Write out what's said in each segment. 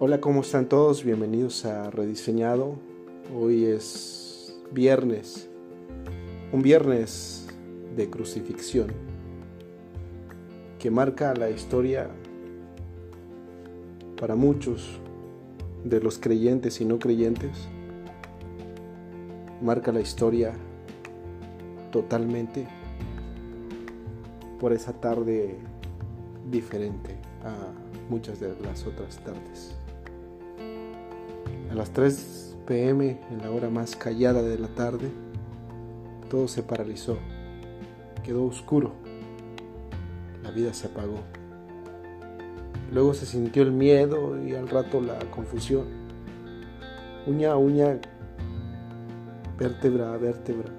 Hola, ¿cómo están todos? Bienvenidos a Rediseñado. Hoy es viernes, un viernes de crucifixión que marca la historia para muchos de los creyentes y no creyentes. Marca la historia totalmente por esa tarde diferente a muchas de las otras tardes. A las 3 pm, en la hora más callada de la tarde, todo se paralizó, quedó oscuro, la vida se apagó. Luego se sintió el miedo y al rato la confusión. Uña a uña, vértebra a vértebra.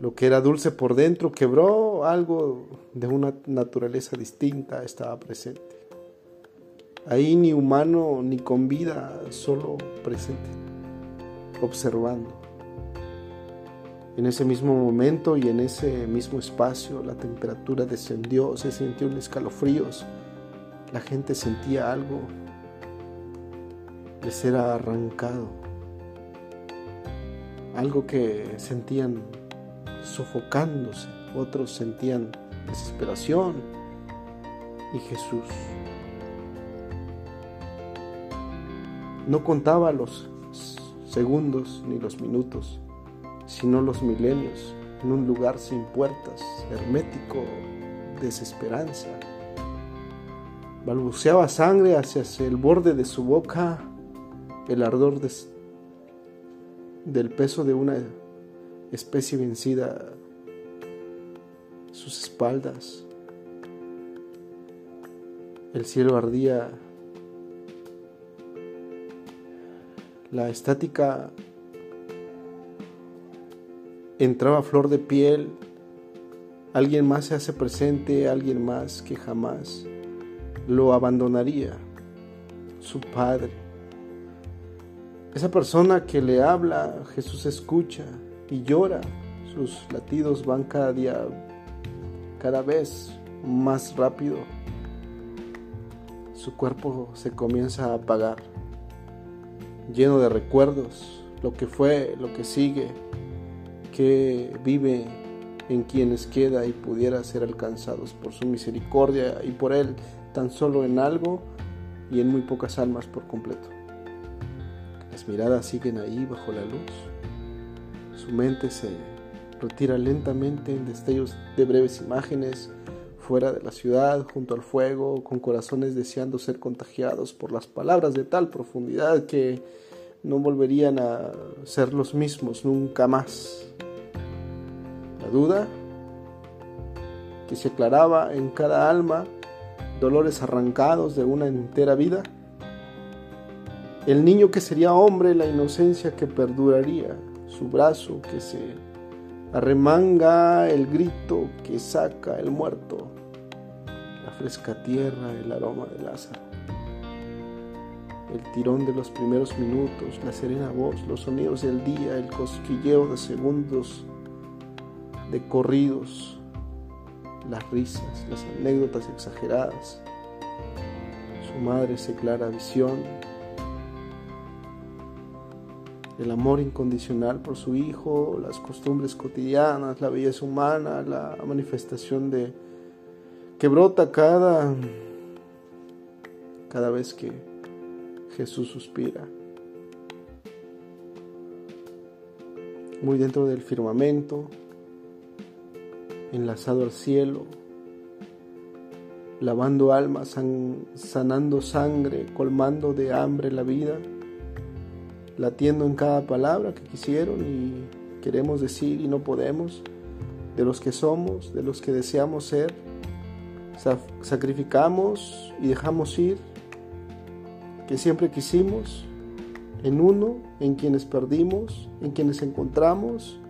Lo que era dulce por dentro quebró, algo de una naturaleza distinta estaba presente. Ahí ni humano ni con vida, solo presente, observando. En ese mismo momento y en ese mismo espacio la temperatura descendió, se sintió un escalofríos, la gente sentía algo de ser arrancado, algo que sentían sofocándose, otros sentían desesperación y Jesús No contaba los segundos ni los minutos, sino los milenios en un lugar sin puertas, hermético, desesperanza. Balbuceaba sangre hacia el borde de su boca, el ardor del peso de una especie vencida, sus espaldas. El cielo ardía La estática entraba a flor de piel, alguien más se hace presente, alguien más que jamás lo abandonaría, su padre. Esa persona que le habla, Jesús escucha y llora, sus latidos van cada día, cada vez más rápido, su cuerpo se comienza a apagar lleno de recuerdos, lo que fue, lo que sigue, que vive en quienes queda y pudiera ser alcanzados por su misericordia y por Él tan solo en algo y en muy pocas almas por completo. Las miradas siguen ahí bajo la luz. Su mente se retira lentamente en destellos de breves imágenes fuera de la ciudad, junto al fuego, con corazones deseando ser contagiados por las palabras de tal profundidad que no volverían a ser los mismos nunca más. La duda que se aclaraba en cada alma, dolores arrancados de una entera vida, el niño que sería hombre, la inocencia que perduraría, su brazo que se arremanga, el grito que saca el muerto fresca tierra, el aroma de Lázaro. El tirón de los primeros minutos, la serena voz, los sonidos del día, el cosquilleo de segundos de corridos, las risas, las anécdotas exageradas, su madre se clara visión, el amor incondicional por su hijo, las costumbres cotidianas, la belleza humana, la manifestación de que brota cada, cada vez que Jesús suspira. Muy dentro del firmamento, enlazado al cielo, lavando almas, sanando sangre, colmando de hambre la vida, latiendo en cada palabra que quisieron y queremos decir y no podemos, de los que somos, de los que deseamos ser sacrificamos y dejamos ir que siempre quisimos en uno, en quienes perdimos, en quienes encontramos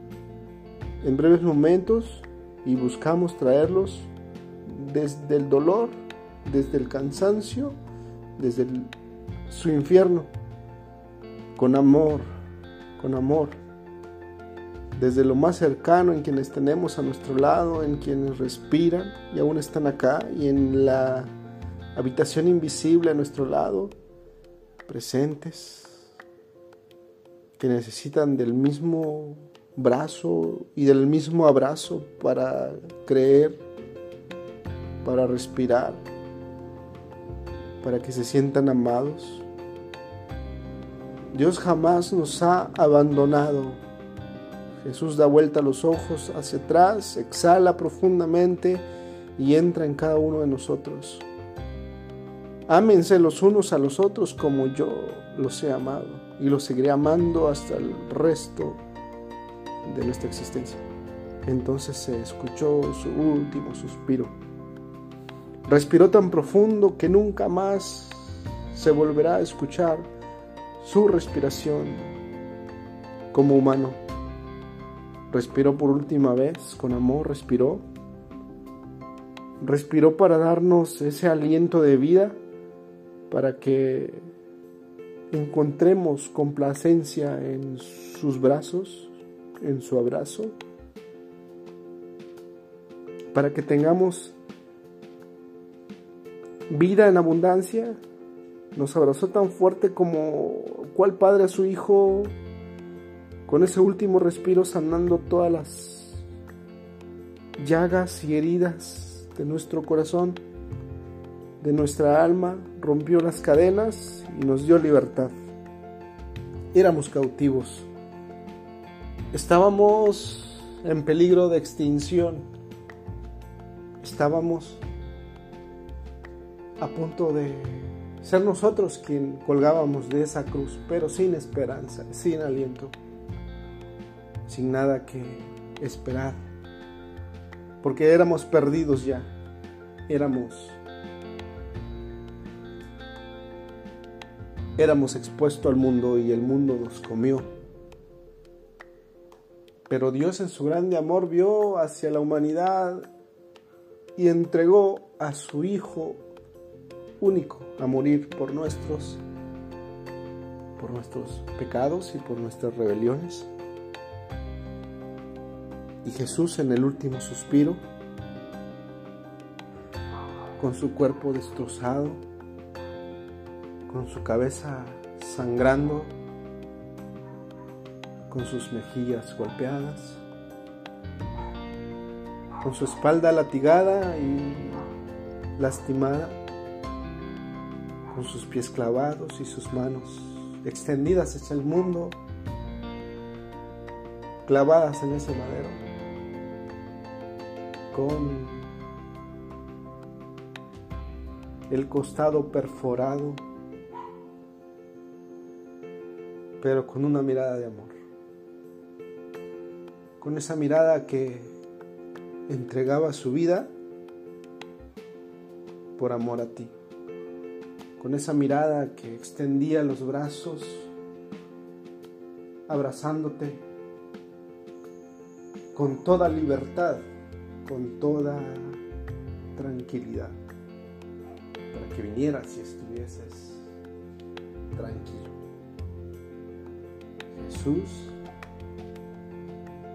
en breves momentos y buscamos traerlos desde el dolor, desde el cansancio, desde su infierno, con amor, con amor desde lo más cercano, en quienes tenemos a nuestro lado, en quienes respiran y aún están acá, y en la habitación invisible a nuestro lado, presentes, que necesitan del mismo brazo y del mismo abrazo para creer, para respirar, para que se sientan amados. Dios jamás nos ha abandonado. Jesús da vuelta los ojos hacia atrás, exhala profundamente y entra en cada uno de nosotros. Ámense los unos a los otros como yo los he amado y los seguiré amando hasta el resto de nuestra existencia. Entonces se escuchó su último suspiro. Respiró tan profundo que nunca más se volverá a escuchar su respiración como humano. Respiró por última vez, con amor respiró. Respiró para darnos ese aliento de vida, para que encontremos complacencia en sus brazos, en su abrazo, para que tengamos vida en abundancia. Nos abrazó tan fuerte como cual padre a su hijo, con ese último respiro sanando todas las llagas y heridas de nuestro corazón, de nuestra alma, rompió las cadenas y nos dio libertad. Éramos cautivos Estábamos en peligro de extinción. Estábamos a punto de ser nosotros quien colgábamos de esa cruz, pero sin esperanza, sin aliento, sin nada que esperar, porque éramos perdidos ya, éramos éramos expuestos al mundo y el mundo nos comió. Pero Dios en su grande amor vio hacia la humanidad y entregó a su Hijo único a morir por nuestros por nuestros pecados y por nuestras rebeliones. Y Jesús en el último suspiro, con su cuerpo destrozado, con su cabeza sangrando, con sus mejillas golpeadas, con su espalda latigada y lastimada, con sus pies clavados y sus manos extendidas hacia el mundo, clavadas en ese madero, con el costado perforado, pero con una mirada de amor. Con esa mirada que entregaba su vida por amor a ti, con esa mirada que extendía los brazos abrazándote con toda libertad, con toda tranquilidad, para que vinieras y estuvieses tranquilo. Jesús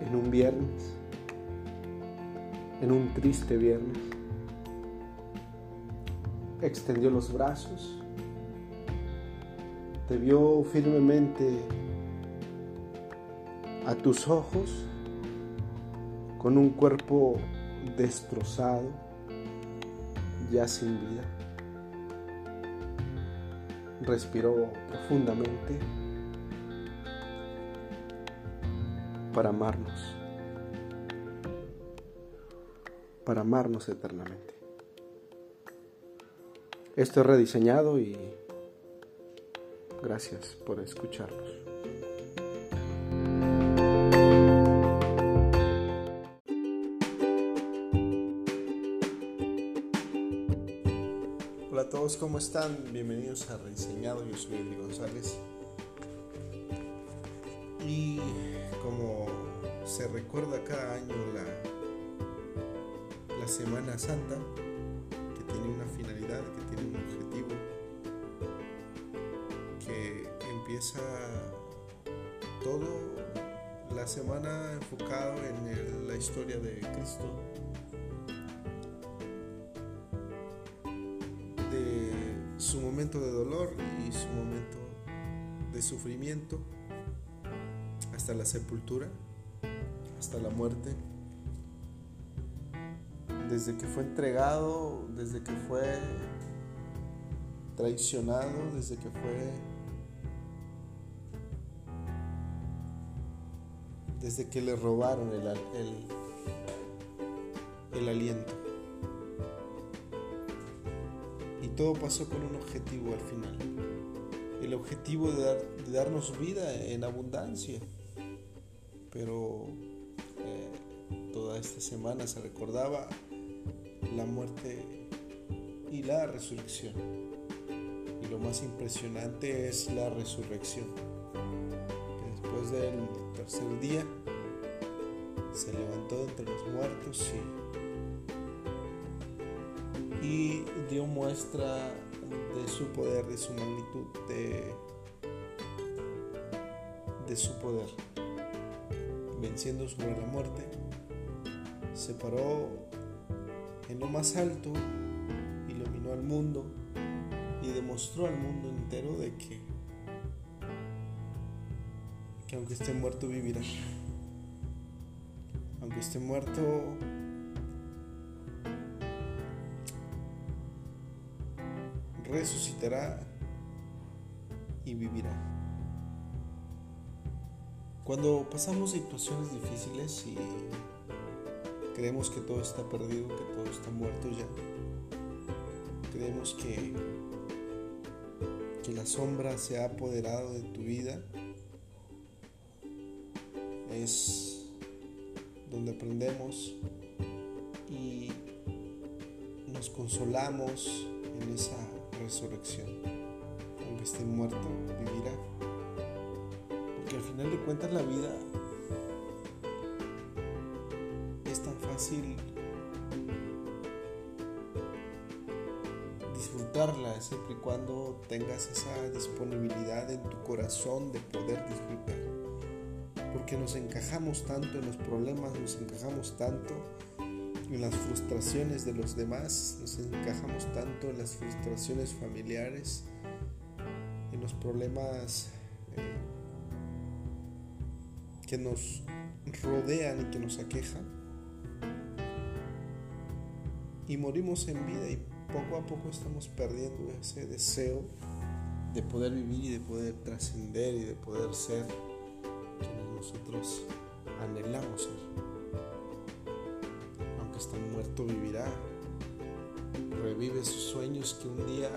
en un viernes, en un triste viernes. Extendió los brazos, te vio firmemente a tus ojos con un cuerpo destrozado, ya sin vida. Respiró profundamente para amarnos, para amarnos eternamente. Esto es rediseñado y gracias por escucharnos. Hola a todos, ¿cómo están? Bienvenidos a Rediseñado, yo soy Edwin González. Y como se recuerda cada año la, la Semana Santa, que tiene una finalidad, que tiene un objetivo, que empieza todo la semana enfocado en la historia de Cristo, de dolor y su momento de sufrimiento hasta la sepultura, hasta la muerte. Desde que fue entregado, desde que fue traicionado, desde que fue... Desde que le robaron el, el, el aliento. Todo pasó con un objetivo al final. El objetivo de, darnos vida en abundancia. Pero eh, toda esta semana se recordaba la muerte y la resurrección. Y lo más impresionante es la resurrección. Después del tercer día se levantó entre los muertos y, y dio muestra de su poder, de su magnitud, de, de su poder. Venciendo sobre la muerte, se paró en lo más alto, iluminó al mundo y demostró al mundo entero de que, que aunque esté muerto vivirá. Aunque esté muerto resucitará y vivirá. Cuando pasamos situaciones difíciles y creemos que todo está perdido, que todo está muerto ya, creemos que, que la sombra se ha apoderado de tu vida, es donde aprendemos y nos consolamos en esa resurrección. Aunque esté muerto, vivirá. Porque al final de cuentas la vida es tan fácil disfrutarla siempre y cuando tengas esa disponibilidad en tu corazón de poder disfrutar. Porque nos encajamos tanto en los problemas, nos encajamos tanto en las frustraciones de los demás, nos encajamos tanto en las frustraciones familiares, en los problemas eh, que nos rodean y que nos aquejan. Y morimos en vida y poco a poco estamos perdiendo ese deseo de poder vivir y de poder trascender y de poder ser quienes nosotros anhelamos ser está muerto vivirá. Revive sus sueños que un día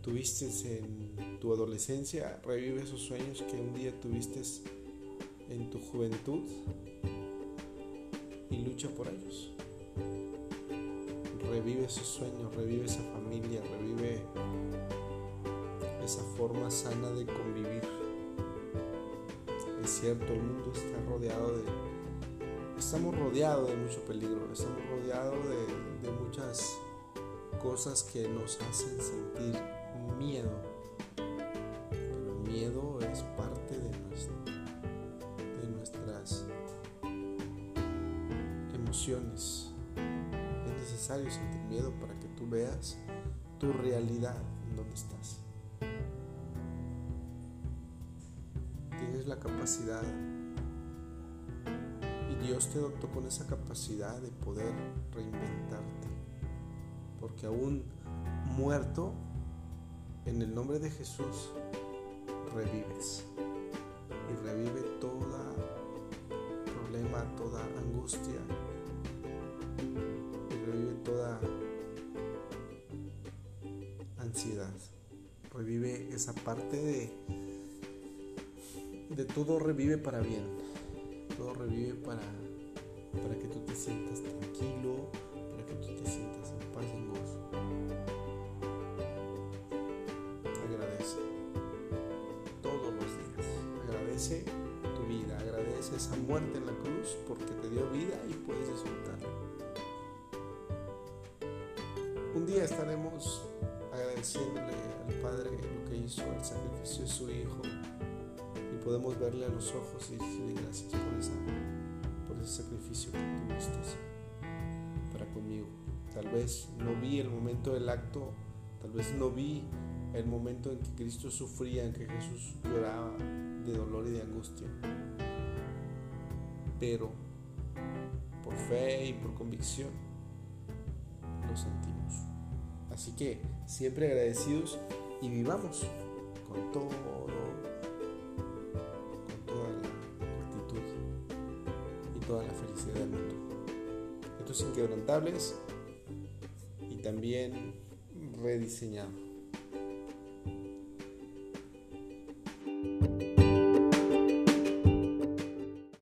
tuviste en tu adolescencia, revive esos sueños que un día tuviste en tu juventud y lucha por ellos. Revive esos sueños, revive esa familia, revive esa forma sana de convivir. Es cierto, el mundo está rodeado de estamos rodeados de mucho peligro, estamos rodeados de, muchas cosas que nos hacen sentir miedo. Pero el miedo es parte de, de nuestras emociones. Es necesario sentir miedo para que tú veas tu realidad en donde estás. Tienes la capacidad Dios te dotó con esa capacidad de poder reinventarte. Porque aún muerto, en el nombre de Jesús, revives. Y revive toda problema, toda angustia. Y revive toda ansiedad. Revive esa parte de, de todo revive para bien para, para que tú te sientas tranquilo, para que tú te sientas en paz y en gozo. Agradece todos los días. Agradece tu vida, agradece esa muerte en la cruz porque te dio vida y puedes disfrutarla. Un día estaremos agradeciéndole al Padre lo que hizo, el sacrificio de su Hijo podemos verle a los ojos y decirle gracias por, esa, ese sacrificio que tuviste para conmigo. Tal vez no vi el momento del acto, tal vez no vi el momento en que Cristo sufría, en que Jesús lloraba de dolor y de angustia. Pero por fe y por convicción lo sentimos. Así que siempre agradecidos y vivamos con todo, toda la felicidad del mundo. Estos inquebrantables y también rediseñado.